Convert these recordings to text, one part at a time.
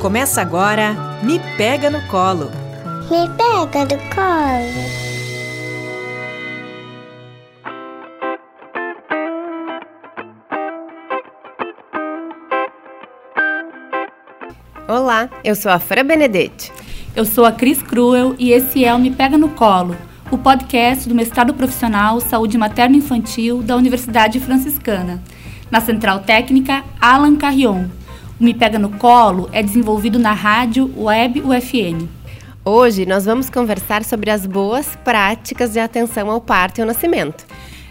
Começa agora Me Pega no Colo. Me pega no colo. Olá, eu sou a Fra Benedetti. Eu sou a Cris Cruel e esse é o Me Pega no Colo, o podcast do mestrado profissional Saúde Materno-Infantil da Universidade Franciscana. Na Central Técnica, Alan Carrion. O Me Pega no Colo é desenvolvido na rádio Web UFN. Hoje nós vamos conversar sobre as boas práticas de atenção ao parto e ao nascimento.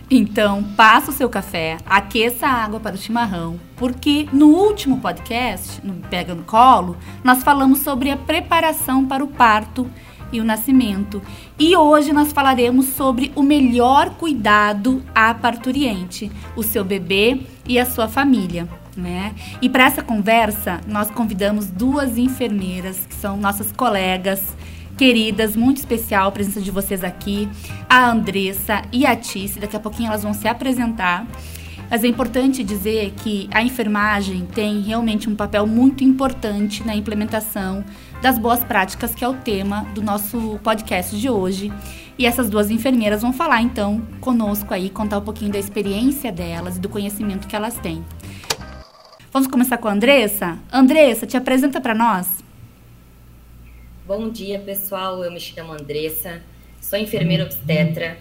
Então, passa o seu café, aqueça a água para o chimarrão, porque no último podcast, no Pega no Colo, nós falamos sobre a preparação para o parto e o nascimento. E hoje nós falaremos sobre o melhor cuidado à parturiente, o seu bebê e a sua família. Né? E para essa conversa, nós convidamos duas enfermeiras, que são nossas colegas, queridas, muito especial a presença de vocês aqui, a Andressa e a Tice. Daqui a pouquinho elas vão se apresentar. Mas é importante dizer que a enfermagem tem realmente um papel muito importante na implementação das boas práticas, que é o tema do nosso podcast de hoje. E essas duas enfermeiras vão falar então conosco aí, contar um pouquinho da experiência delas e do conhecimento que elas têm. Vamos começar com a Andressa? Andressa, te apresenta para nós. Bom dia, pessoal. Eu me chamo Andressa, sou enfermeira obstetra.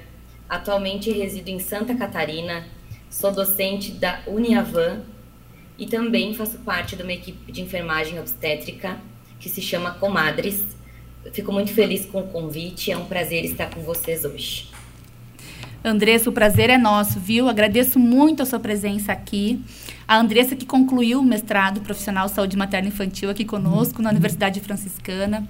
Atualmente resido em Santa Catarina, sou docente da Uniavan e também faço parte de uma equipe de enfermagem obstétrica que se chama Comadres. fico muito feliz com o convite, é um prazer estar com vocês hoje. Andressa, o prazer é nosso, viu? Agradeço muito a sua presença aqui. A Andressa que concluiu o mestrado profissional Saúde Materna Infantil aqui conosco na Universidade Franciscana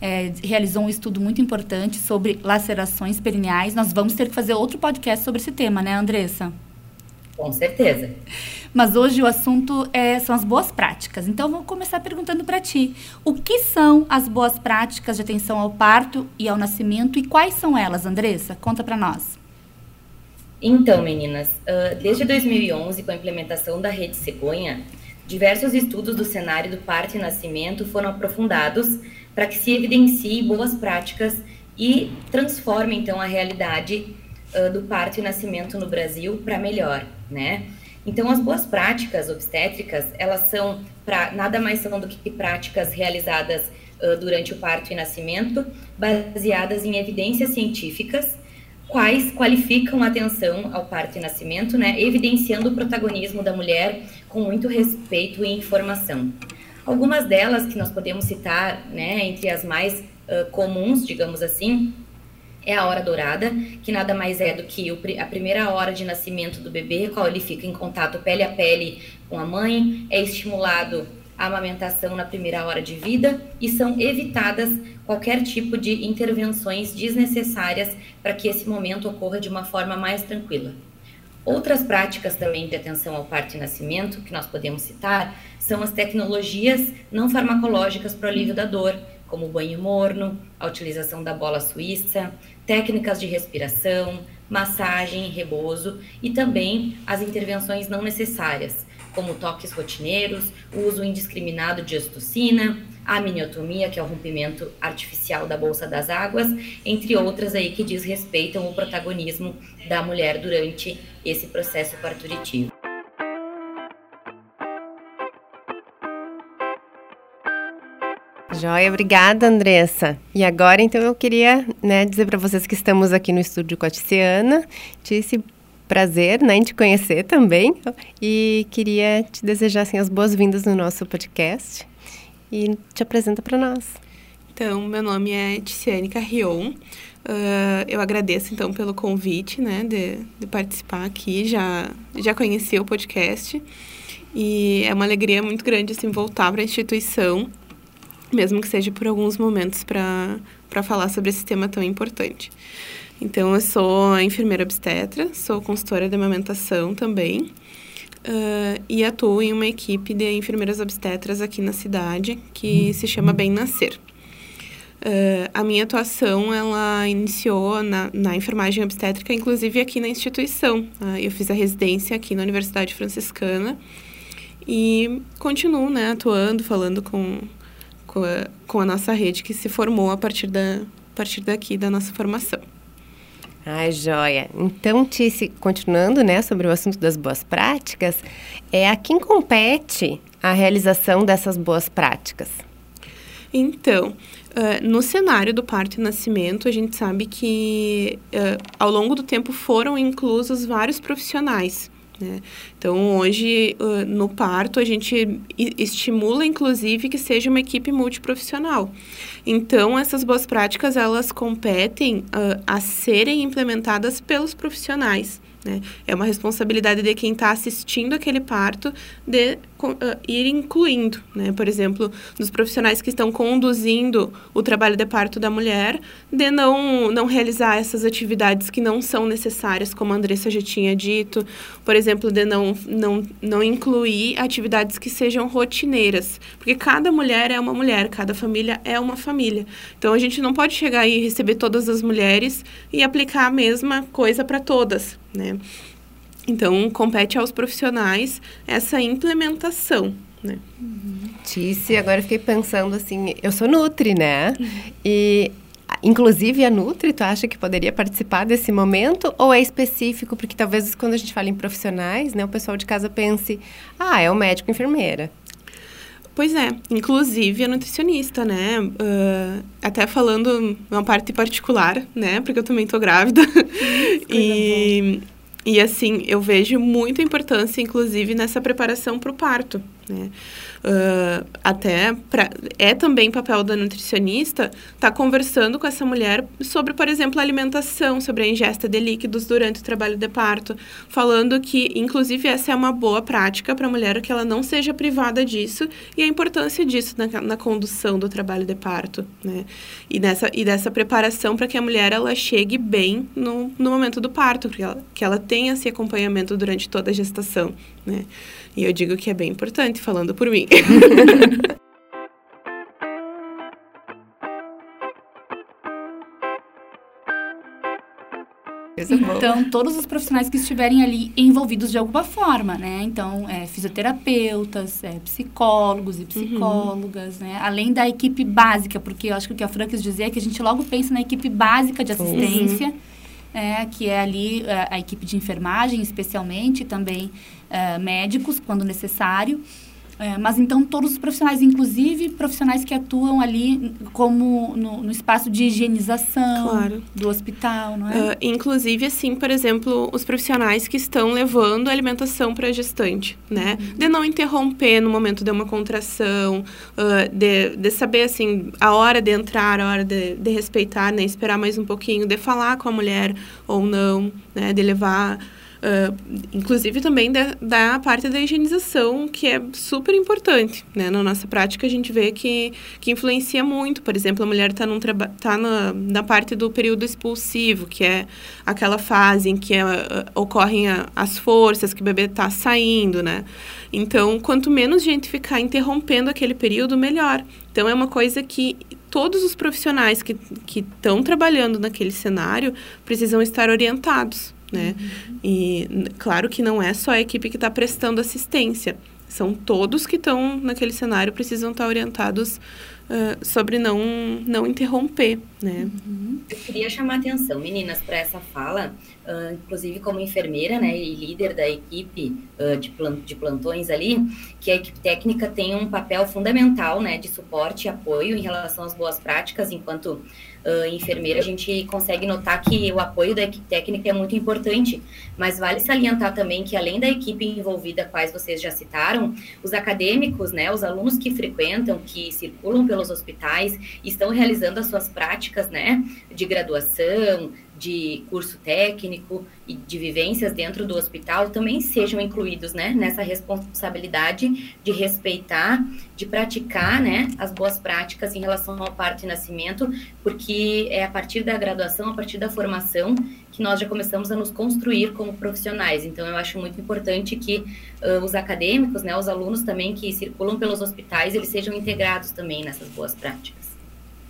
é, realizou um estudo muito importante sobre lacerações perineais. Nós vamos ter que fazer outro podcast sobre esse tema, né, Andressa? Com certeza. Mas hoje o assunto é, são as boas práticas. Então, vou começar perguntando para ti: o que são as boas práticas de atenção ao parto e ao nascimento e quais são elas, Andressa? Conta para nós. Então, meninas, desde 2011, com a implementação da Rede Cegonha, diversos estudos do cenário do parto e nascimento foram aprofundados para que se evidencie boas práticas e transforme então a realidade uh, do parto e nascimento no Brasil para melhor, né? Então as boas práticas obstétricas elas são para nada mais são do que práticas realizadas uh, durante o parto e nascimento, baseadas em evidências científicas, quais qualificam a atenção ao parto e nascimento, né? Evidenciando o protagonismo da mulher com muito respeito e informação. Algumas delas que nós podemos citar, né, entre as mais uh, comuns, digamos assim, é a hora dourada, que nada mais é do que a primeira hora de nascimento do bebê, qual ele fica em contato pele a pele com a mãe, é estimulado a amamentação na primeira hora de vida e são evitadas qualquer tipo de intervenções desnecessárias para que esse momento ocorra de uma forma mais tranquila. Outras práticas também de atenção ao parto e nascimento que nós podemos citar são as tecnologias não farmacológicas para o alívio da dor, como o banho morno, a utilização da bola suíça, técnicas de respiração, massagem, repouso e também as intervenções não necessárias, como toques rotineiros, uso indiscriminado de ostocina, a miniotomia, que é o rompimento artificial da bolsa das águas, entre outras aí que diz respeitam o protagonismo da mulher durante esse processo parturitivo. Joia, obrigada, Andressa. E agora, então, eu queria né, dizer para vocês que estamos aqui no estúdio com a Tiziana. Esse prazer né, em te conhecer também. E queria te desejar assim, as boas-vindas no nosso podcast. E te apresenta para nós. Então, meu nome é Ticiane Carrion. Uh, eu agradeço, então, pelo convite, né, de, de participar aqui. Já, já conheci o podcast e é uma alegria muito grande, assim, voltar para a instituição, mesmo que seja por alguns momentos para falar sobre esse tema tão importante. Então, eu sou enfermeira obstetra, sou consultora de amamentação também. Uh, e atuo em uma equipe de enfermeiras obstetras aqui na cidade que se chama Bem Nascer. Uh, a minha atuação, ela iniciou na, na enfermagem obstétrica, inclusive aqui na instituição. Uh, eu fiz a residência aqui na Universidade Franciscana e continuo, né, atuando, falando com, com a, com a nossa rede que se formou a partir, da, a partir daqui, da nossa formação. Ai, joia. Então, Tice, continuando, né, sobre o assunto das boas práticas, é a quem compete a realização dessas boas práticas? Então, uh, no cenário do parto e nascimento, a gente sabe que uh, ao longo do tempo foram inclusos vários profissionais. Né? Então, hoje, no parto, a gente estimula, inclusive, que seja uma equipe multiprofissional. Então, essas boas práticas, elas competem uh, a serem implementadas pelos profissionais. Né? É uma responsabilidade de quem está assistindo aquele parto de uh, ir incluindo, né? por exemplo, dos profissionais que estão conduzindo o trabalho de parto da mulher, de não, não realizar essas atividades que não são necessárias, como a Andressa já tinha dito, por exemplo, de não, não, não incluir atividades que sejam rotineiras, porque cada mulher é uma mulher, cada família é uma família. Então, a gente não pode chegar e receber todas as mulheres e aplicar a mesma coisa para todas né? Então, compete aos profissionais essa implementação, né? Tice, agora fiquei pensando assim, eu sou Nutri, né? E inclusive a Nutri, tu acha que poderia participar desse momento ou é específico? Porque talvez quando a gente fala em profissionais, né, o pessoal de casa pense, ah, é o médico enfermeira. Pois é, inclusive a nutricionista, né? Uh, até falando uma parte particular, né? Porque eu também tô grávida. e, e assim, eu vejo muita importância, inclusive, nessa preparação para o parto, né? Uh, até pra, é também papel da nutricionista estar tá conversando com essa mulher sobre, por exemplo, a alimentação, sobre a ingesta de líquidos durante o trabalho de parto, falando que, inclusive, essa é uma boa prática para a mulher que ela não seja privada disso e a importância disso na, na condução do trabalho de parto, né? E, nessa, e dessa preparação para que a mulher ela chegue bem no, no momento do parto, que ela, que ela tenha esse acompanhamento durante toda a gestação, né? E eu digo que é bem importante, falando por mim. Então, todos os profissionais que estiverem ali envolvidos de alguma forma, né? Então, é, fisioterapeutas, é, psicólogos e psicólogas, uhum. né? Além da equipe básica, porque eu acho que o que a Fran quis dizer é que a gente logo pensa na equipe básica de assistência, uhum. É, que é ali a, é, a equipe de enfermagem, especialmente, também uh, médicos, quando necessário. É, mas então todos os profissionais, inclusive profissionais que atuam ali como no, no espaço de higienização claro. do hospital, não é? Uh, inclusive, assim, por exemplo, os profissionais que estão levando a alimentação para a gestante, né? Uhum. De não interromper no momento de uma contração, uh, de, de saber, assim, a hora de entrar, a hora de, de respeitar, né? Esperar mais um pouquinho, de falar com a mulher ou não, né? De levar Uh, inclusive também da, da, parte da higienização, que é super importante. Né? Na nossa prática, a gente vê que, que influencia muito. Por exemplo, a mulher está tá na, na parte do período expulsivo, que é aquela fase em que uh, ocorrem a, as forças, que o bebê está saindo, né? Então, quanto menos gente ficar interrompendo aquele período, melhor. Então, é uma coisa que todos os profissionais que estão trabalhando naquele cenário precisam estar orientados né? Uhum. E claro que não é só a equipe que está prestando assistência, são todos que estão naquele cenário precisam estar tá orientados uh, sobre não não interromper, né? Uhum. Eu queria chamar atenção, meninas, para essa fala, inclusive como enfermeira, né, e líder da equipe uh, de, de plantões ali, que a equipe técnica tem um papel fundamental, né, de suporte e apoio em relação às boas práticas, enquanto uh, enfermeira, a gente consegue notar que o apoio da equipe técnica é muito importante, mas vale salientar também que além da equipe envolvida, quais vocês já citaram, os acadêmicos, né, os alunos que frequentam, que circulam pelos hospitais, estão realizando as suas práticas, né, de graduação, de curso técnico e de vivências dentro do hospital também sejam incluídos né, nessa responsabilidade de respeitar, de praticar né, as boas práticas em relação ao parto e nascimento, porque é a partir da graduação, a partir da formação, que nós já começamos a nos construir como profissionais. Então, eu acho muito importante que uh, os acadêmicos, né, os alunos também que circulam pelos hospitais, eles sejam integrados também nessas boas práticas.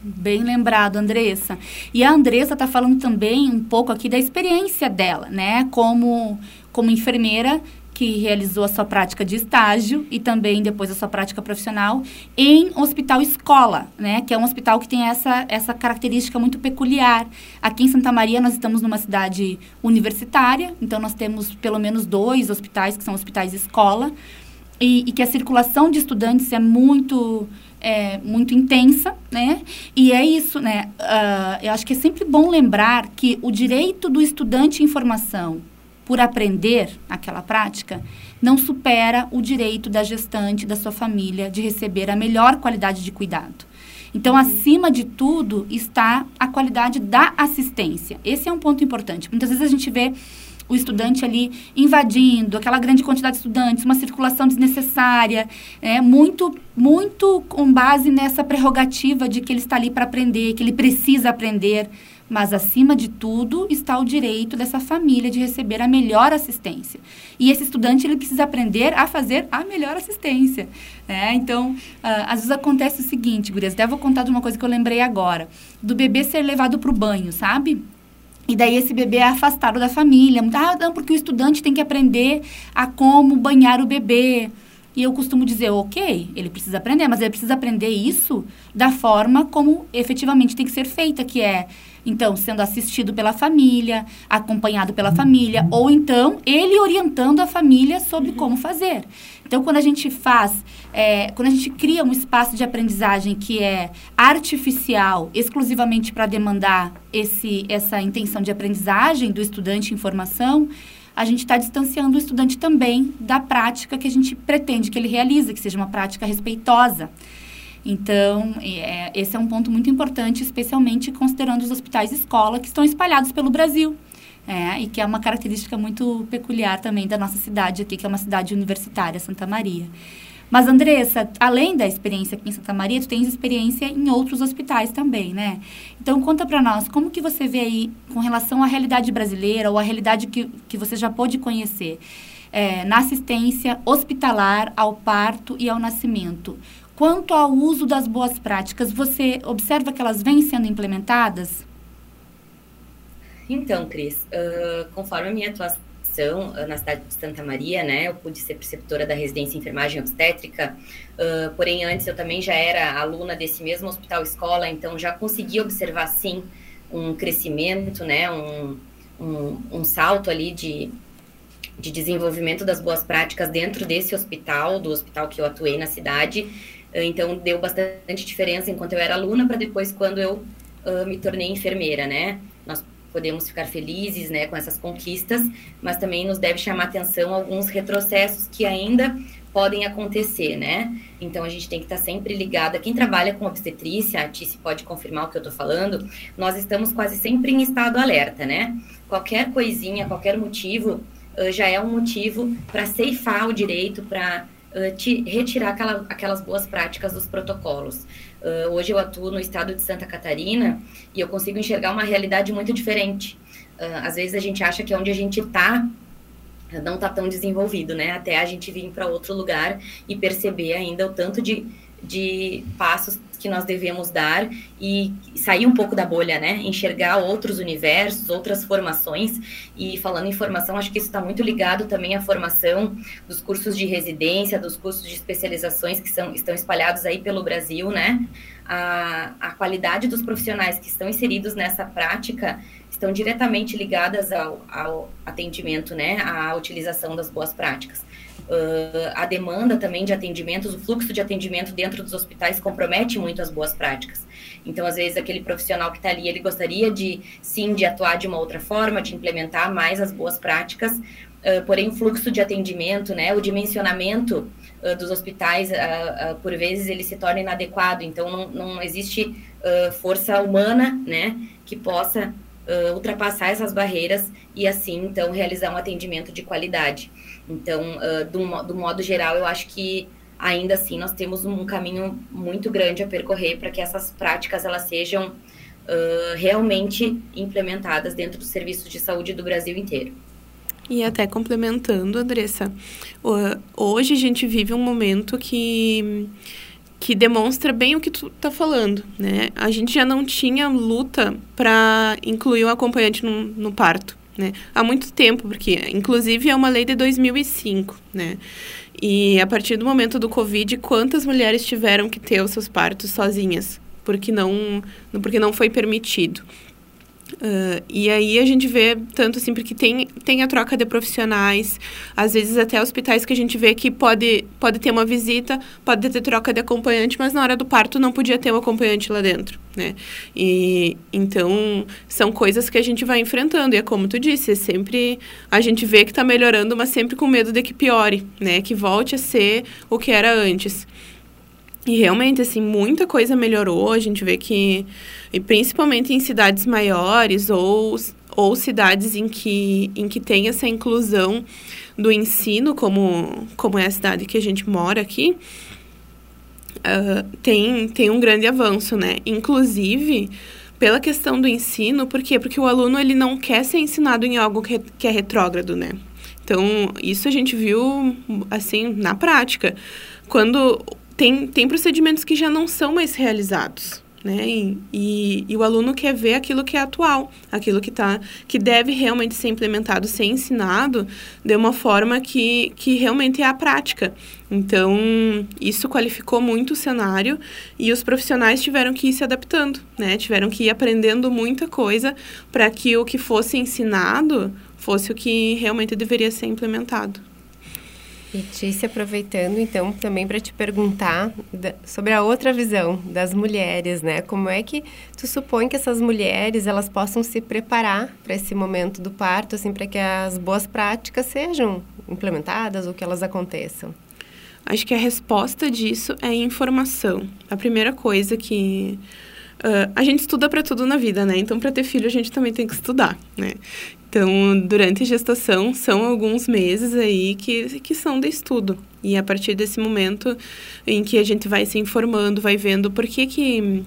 Bem lembrado, Andressa. E a Andressa está falando também um pouco aqui da experiência dela, né? Como, como enfermeira que realizou a sua prática de estágio e também depois a sua prática profissional em hospital escola, né? Que é um hospital que tem essa, essa característica muito peculiar. Aqui em Santa Maria nós estamos numa cidade universitária, então nós temos pelo menos dois hospitais que são hospitais escola e, e que a circulação de estudantes é muito é, muito intensa, né? E é isso, né? Uh, eu acho que é sempre bom lembrar que o direito do estudante em formação por aprender aquela prática não supera o direito da gestante, da sua família, de receber a melhor qualidade de cuidado. Então, acima de tudo, está a qualidade da assistência. Esse é um ponto importante. Muitas vezes a gente vê o estudante ali invadindo aquela grande quantidade de estudantes, uma circulação desnecessária, é, muito, muito com base nessa prerrogativa de que ele está ali para aprender, que ele precisa aprender. Mas, acima de tudo, está o direito dessa família de receber a melhor assistência. E esse estudante ele precisa aprender a fazer a melhor assistência. Né? Então, uh, às vezes acontece o seguinte, Gurias, até vou contar de uma coisa que eu lembrei agora. Do bebê ser levado para o banho, sabe? E daí esse bebê é afastado da família. Ah, não, porque o estudante tem que aprender a como banhar o bebê. E eu costumo dizer, ok, ele precisa aprender, mas ele precisa aprender isso da forma como efetivamente tem que ser feita, que é então, sendo assistido pela família, acompanhado pela família, ou então ele orientando a família sobre como fazer. Então, quando a gente faz, é, quando a gente cria um espaço de aprendizagem que é artificial, exclusivamente para demandar esse, essa intenção de aprendizagem do estudante em formação, a gente está distanciando o estudante também da prática que a gente pretende que ele realize, que seja uma prática respeitosa. Então, é, esse é um ponto muito importante, especialmente considerando os hospitais escola que estão espalhados pelo Brasil. É, e que é uma característica muito peculiar também da nossa cidade aqui, que é uma cidade universitária, Santa Maria. Mas, Andressa, além da experiência aqui em Santa Maria, tu tens experiência em outros hospitais também, né? Então, conta para nós, como que você vê aí com relação à realidade brasileira ou à realidade que, que você já pôde conhecer é, na assistência hospitalar ao parto e ao nascimento? Quanto ao uso das boas práticas, você observa que elas vêm sendo implementadas? Então, Cris, uh, conforme a minha atuação uh, na cidade de Santa Maria, né, eu pude ser preceptora da residência em enfermagem obstétrica, uh, porém antes eu também já era aluna desse mesmo hospital escola, então já consegui observar sim um crescimento, né, um, um, um salto ali de, de desenvolvimento das boas práticas dentro desse hospital, do hospital que eu atuei na cidade. Então, deu bastante diferença enquanto eu era aluna para depois quando eu uh, me tornei enfermeira, né? Nós podemos ficar felizes, né, com essas conquistas, mas também nos deve chamar atenção alguns retrocessos que ainda podem acontecer, né? Então a gente tem que estar sempre ligada. Quem trabalha com obstetrícia, a Tice pode confirmar o que eu estou falando, nós estamos quase sempre em estado alerta, né? Qualquer coisinha, qualquer motivo, uh, já é um motivo para ceifar o direito, para te, retirar aquela, aquelas boas práticas dos protocolos. Uh, hoje eu atuo no estado de Santa Catarina e eu consigo enxergar uma realidade muito diferente. Uh, às vezes a gente acha que onde a gente está não está tão desenvolvido, né? Até a gente vir para outro lugar e perceber ainda o tanto de, de passos que nós devemos dar e sair um pouco da bolha, né? Enxergar outros universos, outras formações. E falando em formação, acho que isso está muito ligado também à formação dos cursos de residência, dos cursos de especializações que são, estão espalhados aí pelo Brasil, né? A, a qualidade dos profissionais que estão inseridos nessa prática estão diretamente ligadas ao, ao atendimento, né? À utilização das boas práticas. Uh, a demanda também de atendimentos, o fluxo de atendimento dentro dos hospitais compromete muito as boas práticas. Então, às vezes, aquele profissional que está ali, ele gostaria de, sim, de atuar de uma outra forma, de implementar mais as boas práticas, uh, porém, o fluxo de atendimento, né, o dimensionamento uh, dos hospitais, por vezes, ele se torna inadequado. Então, não, não existe força humana, né, que possa ultrapassar essas barreiras e, assim, então, realizar um atendimento de qualidade. Então, uh, do, do modo geral, eu acho que ainda assim nós temos um caminho muito grande a percorrer para que essas práticas elas sejam uh, realmente implementadas dentro dos serviços de saúde do Brasil inteiro. E até complementando, Andressa, hoje a gente vive um momento que que demonstra bem o que tu tá falando, né? A gente já não tinha luta para incluir o acompanhante no, no parto né? Há muito tempo, porque inclusive é uma lei de 2005, né? E a partir do momento do Covid, quantas mulheres tiveram que ter os seus partos sozinhas? Porque não, porque não foi permitido. Uh, e aí a gente vê tanto assim, porque tem, tem a troca de profissionais, às vezes até hospitais que a gente vê que pode, pode ter uma visita, pode ter troca de acompanhante, mas na hora do parto não podia ter um acompanhante lá dentro, né? E então são coisas que a gente vai enfrentando, e é como tu disse, é sempre a gente vê que está melhorando, mas sempre com medo de que piore, né? Que volte a ser o que era antes. E realmente, assim, muita coisa melhorou. A gente vê que, e principalmente em cidades maiores ou, ou cidades em que, em que tem essa inclusão do ensino, como, como é a cidade que a gente mora aqui, uh, tem, tem um grande avanço, né? Inclusive, pela questão do ensino, por quê? Porque o aluno ele não quer ser ensinado em algo que, que é retrógrado, né? Então, isso a gente viu, assim, na prática. Quando tem, tem procedimentos que já não são mais realizados. Né? E, e, e, o aluno quer ver aquilo que é atual, aquilo que tá, que deve realmente ser implementado, ser ensinado de uma forma que, que realmente é a prática. Então, isso qualificou muito o cenário e os profissionais tiveram que ir se adaptando, né? Tiveram que ir aprendendo muita coisa para que o que fosse ensinado fosse o que realmente deveria ser implementado. E aproveitando então também para te perguntar da, sobre a outra visão das mulheres, né? Como é que tu supõe que essas mulheres elas possam se preparar para esse momento do parto, assim, para que as boas práticas sejam implementadas ou que elas aconteçam? Acho que a resposta disso é informação. A primeira coisa que Uh, a gente estuda para tudo na vida, né? Então, para ter filho, a gente também tem que estudar, né? Então, durante a gestação, são alguns meses aí que, que são de estudo. E a partir desse momento em que a gente vai se informando, vai vendo por que que...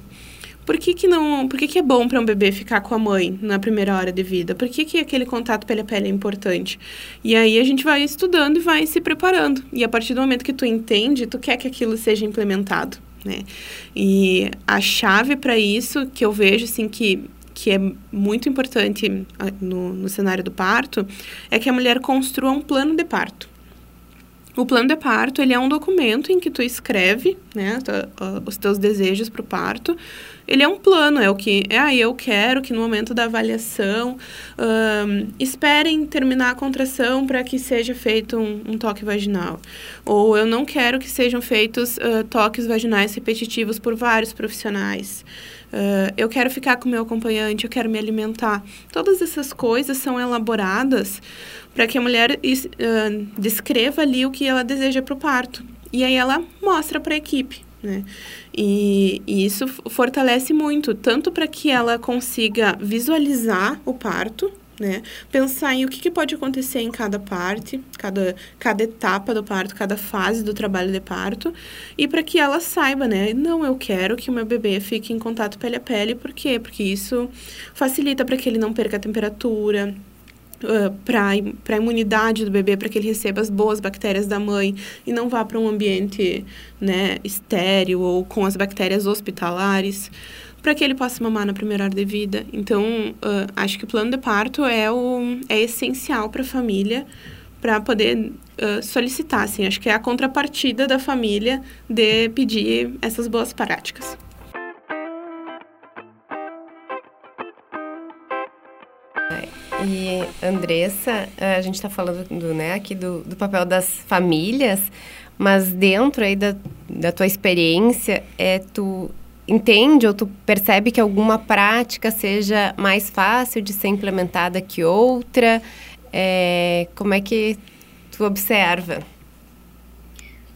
Por que, que não, por que, que é bom para um bebê ficar com a mãe na primeira hora de vida? Por que, que aquele contato pele a pele é importante? E aí a gente vai estudando e vai se preparando. E a partir do momento que tu entende, tu quer que aquilo seja implementado, né? E a chave para isso que eu vejo assim que que é muito importante ah, no, no cenário do parto, é que a mulher construa um plano de parto. O plano de parto, ele é um documento em que tu escreve, né, os teus desejos para o parto. Ele é um plano, é o que, é, ah, eu quero que no momento da avaliação, um, esperem terminar a contração para que seja feito um, um, toque vaginal. Ou eu não quero que sejam feitos uh, toques vaginais repetitivos por vários profissionais. Uh, eu quero ficar com meu acompanhante, eu quero me alimentar. Todas essas coisas são elaboradas para que a mulher uh, descreva ali o que ela deseja para o parto. E aí ela mostra para a equipe. Né? E, e isso fortalece muito, tanto para que ela consiga visualizar o parto, né? Pensar em o que, que, pode acontecer em cada parte, cada, cada etapa do parto, cada fase do trabalho de parto, e para que ela saiba, né? Não, eu quero que o meu bebê fique em contato pele a pele, por quê? Porque isso facilita para que ele não perca a temperatura, Uh, para a imunidade do bebê, para que ele receba as boas bactérias da mãe e não vá para um ambiente né, estéril ou com as bactérias hospitalares para que ele possa mamar na primeira hora de vida. Então, uh, acho que o plano de parto é, o, é essencial para a família para poder uh, solicitar, assim. Acho que é a contrapartida da família de pedir essas boas práticas. E, Andressa, a gente está falando do, né, aqui do, do papel das famílias, mas dentro aí da, da tua experiência, é tu entende ou tu percebe que alguma prática seja mais fácil de ser implementada que outra? É, como é que tu observa?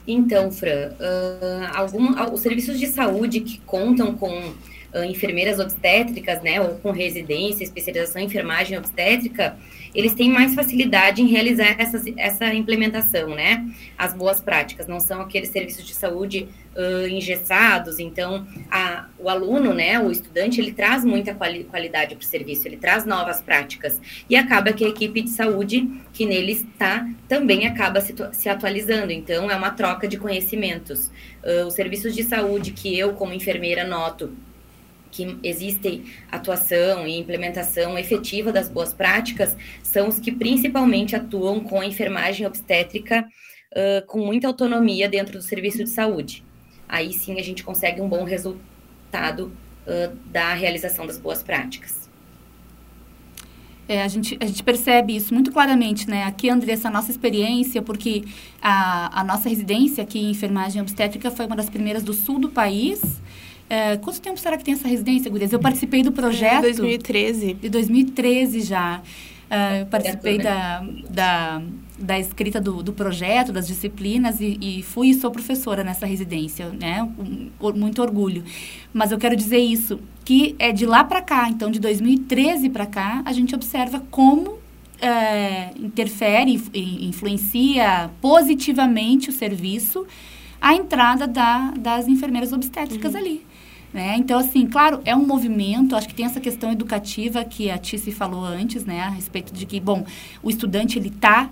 Então, Fran, uh, algum, os serviços de saúde que contam com uh, enfermeiras obstétricas, né, ou com residência, especialização em enfermagem obstétrica, eles têm mais facilidade em realizar essas, essa implementação, né? As boas práticas, não são aqueles serviços de saúde uh, engessados, então a, o aluno, né, o estudante, ele traz muita quali qualidade para o serviço, ele traz novas práticas, e acaba que a equipe de saúde que nele está também acaba se, se atualizando, então é uma troca de conhecimentos. Uh, os serviços de saúde que eu, como enfermeira, noto que existe atuação e implementação efetiva das boas práticas são os que principalmente atuam com a enfermagem obstétrica uh, com muita autonomia dentro do serviço de saúde. Aí sim a gente consegue um bom resultado uh, da realização das boas práticas. É, a, gente, a gente percebe isso muito claramente, né? Aqui, Andressa, a nossa experiência, porque a, a nossa residência aqui em enfermagem obstétrica foi uma das primeiras do sul do país. É, quanto tempo será que tem essa residência, Gurias? Eu participei do projeto... De 2013. De 2013 já. Uh, eu participei da, da, da escrita do, do projeto, das disciplinas e, e, fui e sou professora nessa residência, né? Um, muito orgulho. Mas eu quero dizer isso, que é de lá para cá, então de 2013 para cá, a gente observa como é, interfere e influencia positivamente o serviço a entrada da, das enfermeiras obstétricas uhum. ali. Né? Então, assim, claro, é um movimento, acho que tem essa questão educativa que a Tice falou antes, né? A respeito de que, bom, o estudante, ele está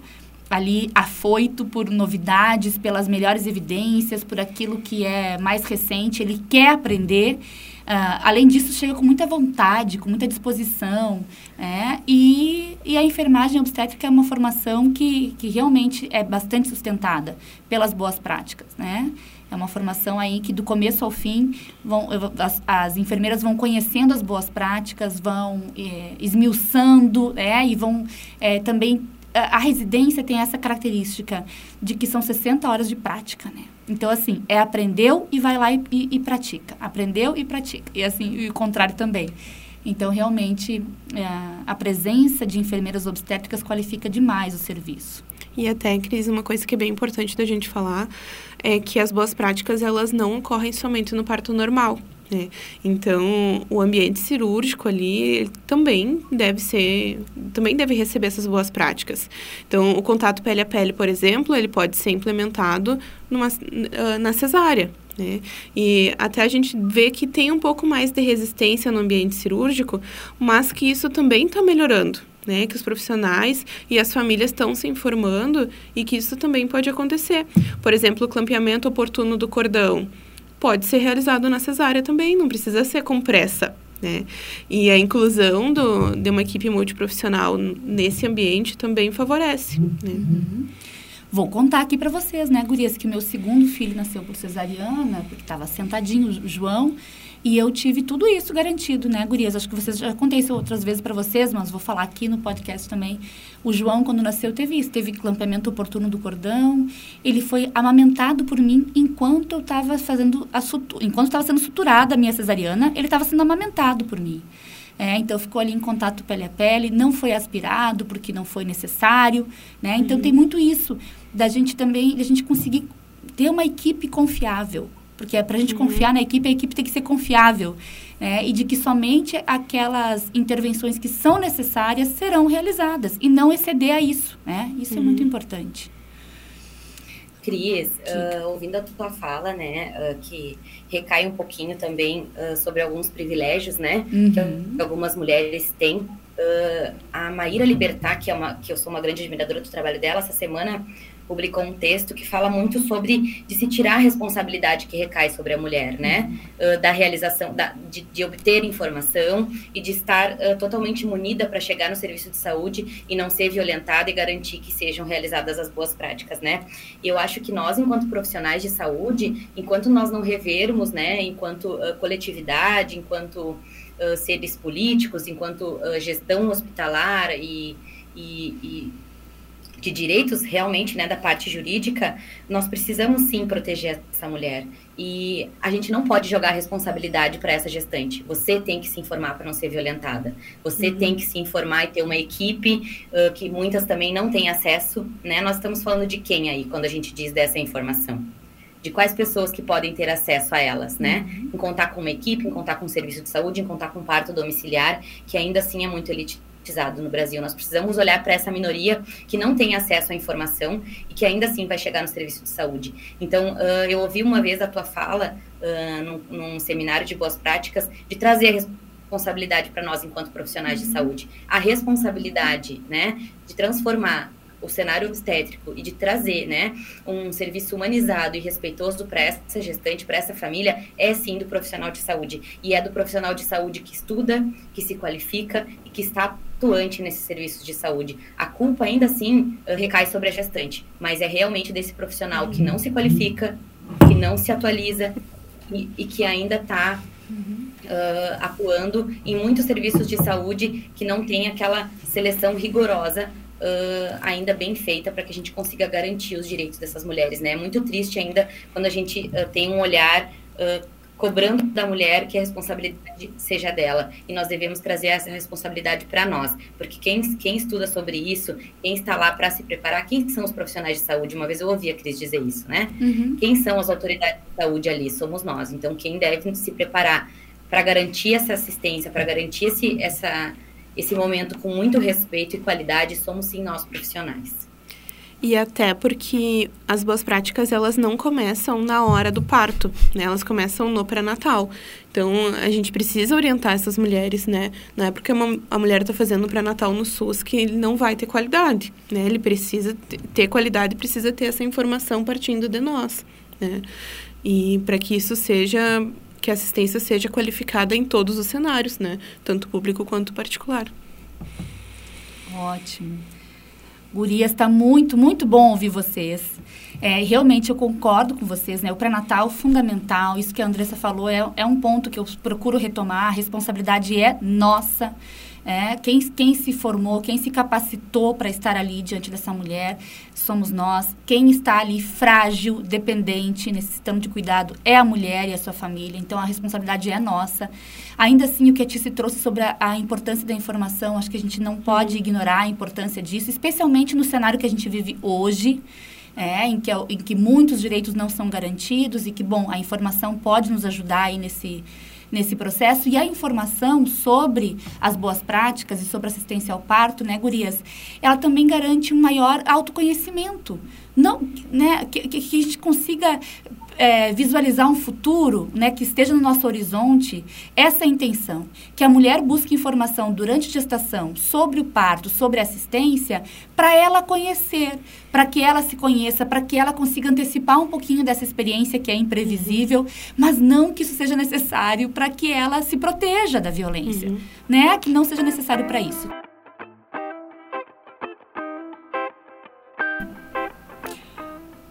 ali afoito por novidades, pelas melhores evidências, por aquilo que é mais recente, ele quer aprender. Uh, além disso, chega com muita vontade, com muita disposição. Né? E, e a enfermagem obstétrica é uma formação que, que realmente é bastante sustentada pelas boas práticas. Né? É uma formação aí que do começo ao fim vão, as, as enfermeiras vão conhecendo as boas práticas, vão é, esmiuçando, é, e vão é, também a, residência tem essa característica de que são 60 horas de prática, né? Então, assim, é aprendeu e vai lá e, e, e pratica. Aprendeu e pratica. E assim, e o contrário também. Então, realmente, é, a presença de enfermeiras obstétricas qualifica demais o serviço. E até, Cris, uma coisa que é bem importante da gente falar é que as boas práticas, elas não ocorrem somente no parto normal. Né? Então, o ambiente cirúrgico ali também deve ser, também deve receber essas boas práticas. Então, o contato pele a pele, por exemplo, ele pode ser implementado numa, na cesárea. Né? E até a gente vê que tem um pouco mais de resistência no ambiente cirúrgico, mas que isso também está melhorando né, que os profissionais e as famílias estão se informando e que isso também pode acontecer. Por exemplo, o clampeamento oportuno do cordão pode ser realizado na cesárea também, não precisa ser com pressa. Né? E a inclusão do, de uma equipe multiprofissional nesse ambiente também favorece. Né? Uhum. Vou contar aqui para vocês, né, gurias, que meu segundo filho nasceu por cesariana, porque estava sentadinho, o João, e eu tive tudo isso garantido, né, gurias? Acho que vocês já contei isso outras vezes para vocês, mas vou falar aqui no podcast também. O João, quando nasceu, teve isso, teve clampamento oportuno do cordão. Ele foi amamentado por mim enquanto eu estava fazendo a enquanto estava sendo suturada a minha cesariana, ele estava sendo amamentado por mim. É, então ficou ali em contato pele a pele, não foi aspirado porque não foi necessário, né? Então uhum. tem muito isso da gente também, da gente conseguir ter uma equipe confiável, porque é para a gente uhum. confiar na equipe, a equipe tem que ser confiável. Né? E de que somente aquelas intervenções que são necessárias serão realizadas. E não exceder a isso. Né? Isso uhum. é muito uhum. importante. Cris, uh, ouvindo a tua fala, né, uh, que recai um pouquinho também uh, sobre alguns privilégios, né, uhum. que algumas mulheres têm. a Maíra Libertar, que, é uma, que eu sou uma grande admiradora do trabalho dela, essa semana publicou um texto que fala muito sobre de se tirar a responsabilidade que recai sobre a mulher, né? Uh, da realização, da, de, de, obter informação e de estar uh, totalmente munida para chegar no serviço de saúde e não ser violentada e garantir que sejam realizadas as boas práticas, né? Eu acho que nós, enquanto profissionais de saúde, enquanto nós não revermos, né, enquanto uh, coletividade, enquanto seres políticos, enquanto gestão hospitalar e, e, e de direitos realmente, né, da parte jurídica, nós precisamos sim proteger essa mulher. E a gente não pode jogar a responsabilidade para essa gestante. Você tem que se informar para não ser violentada. Você uhum. tem que se informar e ter uma equipe uh, que muitas também não têm acesso, né? Nós estamos falando de quem aí quando a gente diz dessa informação? De quais pessoas que podem ter acesso a elas, né? Uhum. Em contar com uma equipe, em contar com um serviço de saúde, em contar com um parto domiciliar, que ainda assim é muito elitizado no Brasil. Nós precisamos olhar para essa minoria que não tem acesso à informação e que ainda assim vai chegar no serviço de saúde. Então, uh, eu ouvi uma vez a tua fala uh, num, num, seminário de boas práticas de trazer a responsabilidade para nós enquanto profissionais uhum. de saúde. A responsabilidade, né, de transformar o cenário obstétrico e de trazer, né, um serviço humanizado e respeitoso para essa gestante, para essa família, é sim do profissional de saúde. E é do profissional de saúde que estuda, que se qualifica e que está atuante nesses serviços de saúde. A culpa ainda assim recai sobre a gestante, mas é realmente desse profissional que não se qualifica, que não se atualiza e, e que ainda está uh, atuando em muitos serviços de saúde que não tem aquela seleção rigorosa Uh, ainda bem feita para que a gente consiga garantir os direitos dessas mulheres, né? É muito triste ainda quando a gente uh, tem um olhar uh, cobrando da mulher que a responsabilidade seja dela. E nós devemos trazer essa responsabilidade para nós, porque quem, quem estuda sobre isso, quem está lá para se preparar, quem são os profissionais de saúde? Uma vez eu ouvi a Cris dizer isso, né? Uhum. Quem são as autoridades de saúde ali? Somos nós. Então, quem deve se preparar para garantir essa assistência, para garantir esse, essa, esse momento com muito respeito e qualidade, somos sim nós profissionais. E até porque as boas práticas, elas não começam na hora do parto, né? Elas começam no pré-natal. Então, a gente precisa orientar essas mulheres, né? Não é porque uma, a mulher está fazendo pré-natal no SUS que ele não vai ter qualidade, né? Ele precisa ter qualidade, precisa ter essa informação partindo de nós, né? E para que isso seja, que a assistência seja qualificada em todos os cenários, né? Tanto público quanto particular. Ótimo. Gurias, está muito, muito bom ouvir vocês. É, realmente eu concordo com vocês, né? O pré-natal fundamental, isso que a Andressa falou, é, é um ponto que eu procuro retomar. A responsabilidade é nossa. É, quem, quem se formou, quem se capacitou para estar ali diante dessa mulher, somos nós. Quem está ali frágil, dependente, necessitando de cuidado, é a mulher e a sua família. Então, a responsabilidade é nossa. Ainda assim, o que a Tice trouxe sobre a, a importância da informação, acho que a gente não pode ignorar a importância disso, especialmente no cenário que a gente vive hoje. É, em, que, em que muitos direitos não são garantidos e que, bom, a informação pode nos ajudar aí nesse, nesse processo. E a informação sobre as boas práticas e sobre assistência ao parto, né, gurias, ela também garante um maior autoconhecimento. Não, né, que, que a gente consiga é, visualizar um futuro né, que esteja no nosso horizonte, essa é a intenção. Que a mulher busque informação durante a gestação sobre o parto, sobre a assistência, para ela conhecer, para que ela se conheça, para que ela consiga antecipar um pouquinho dessa experiência que é imprevisível, mas não que isso seja necessário para que ela se proteja da violência, uhum. né? Que não seja necessário para isso.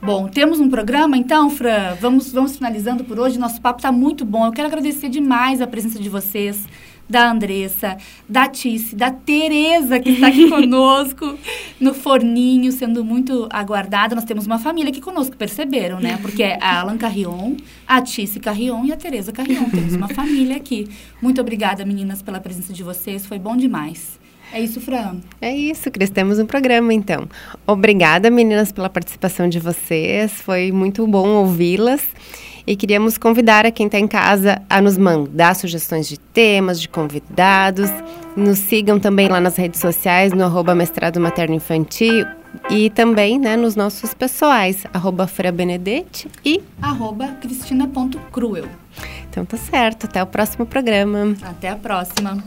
Bom, temos um programa, então, Fran, vamos, vamos finalizando por hoje. Nosso papo está muito bom. Eu quero agradecer demais a presença de vocês, da Andressa, da Tice, da Tereza, que está aqui conosco no forninho, sendo muito aguardada. Nós temos uma família aqui conosco, perceberam, né? Porque é a Alan Carrion, a Tice Carrion e a Tereza Carrion. Temos uma família aqui. Muito obrigada, meninas, pela presença de vocês. Foi bom demais. É isso, Fran. É isso, Cris. Temos um programa, então. Obrigada, meninas, pela participação de vocês. Foi muito bom ouvi-las. E queríamos convidar a quem está em casa a nos mandar sugestões de temas, de convidados. Nos sigam também lá nas redes sociais, no arroba mestrado materno infantil e também né, nos nossos pessoais, arroba Benedetti e arroba cristina.cruel. Então tá certo, até o próximo programa. Até a próxima.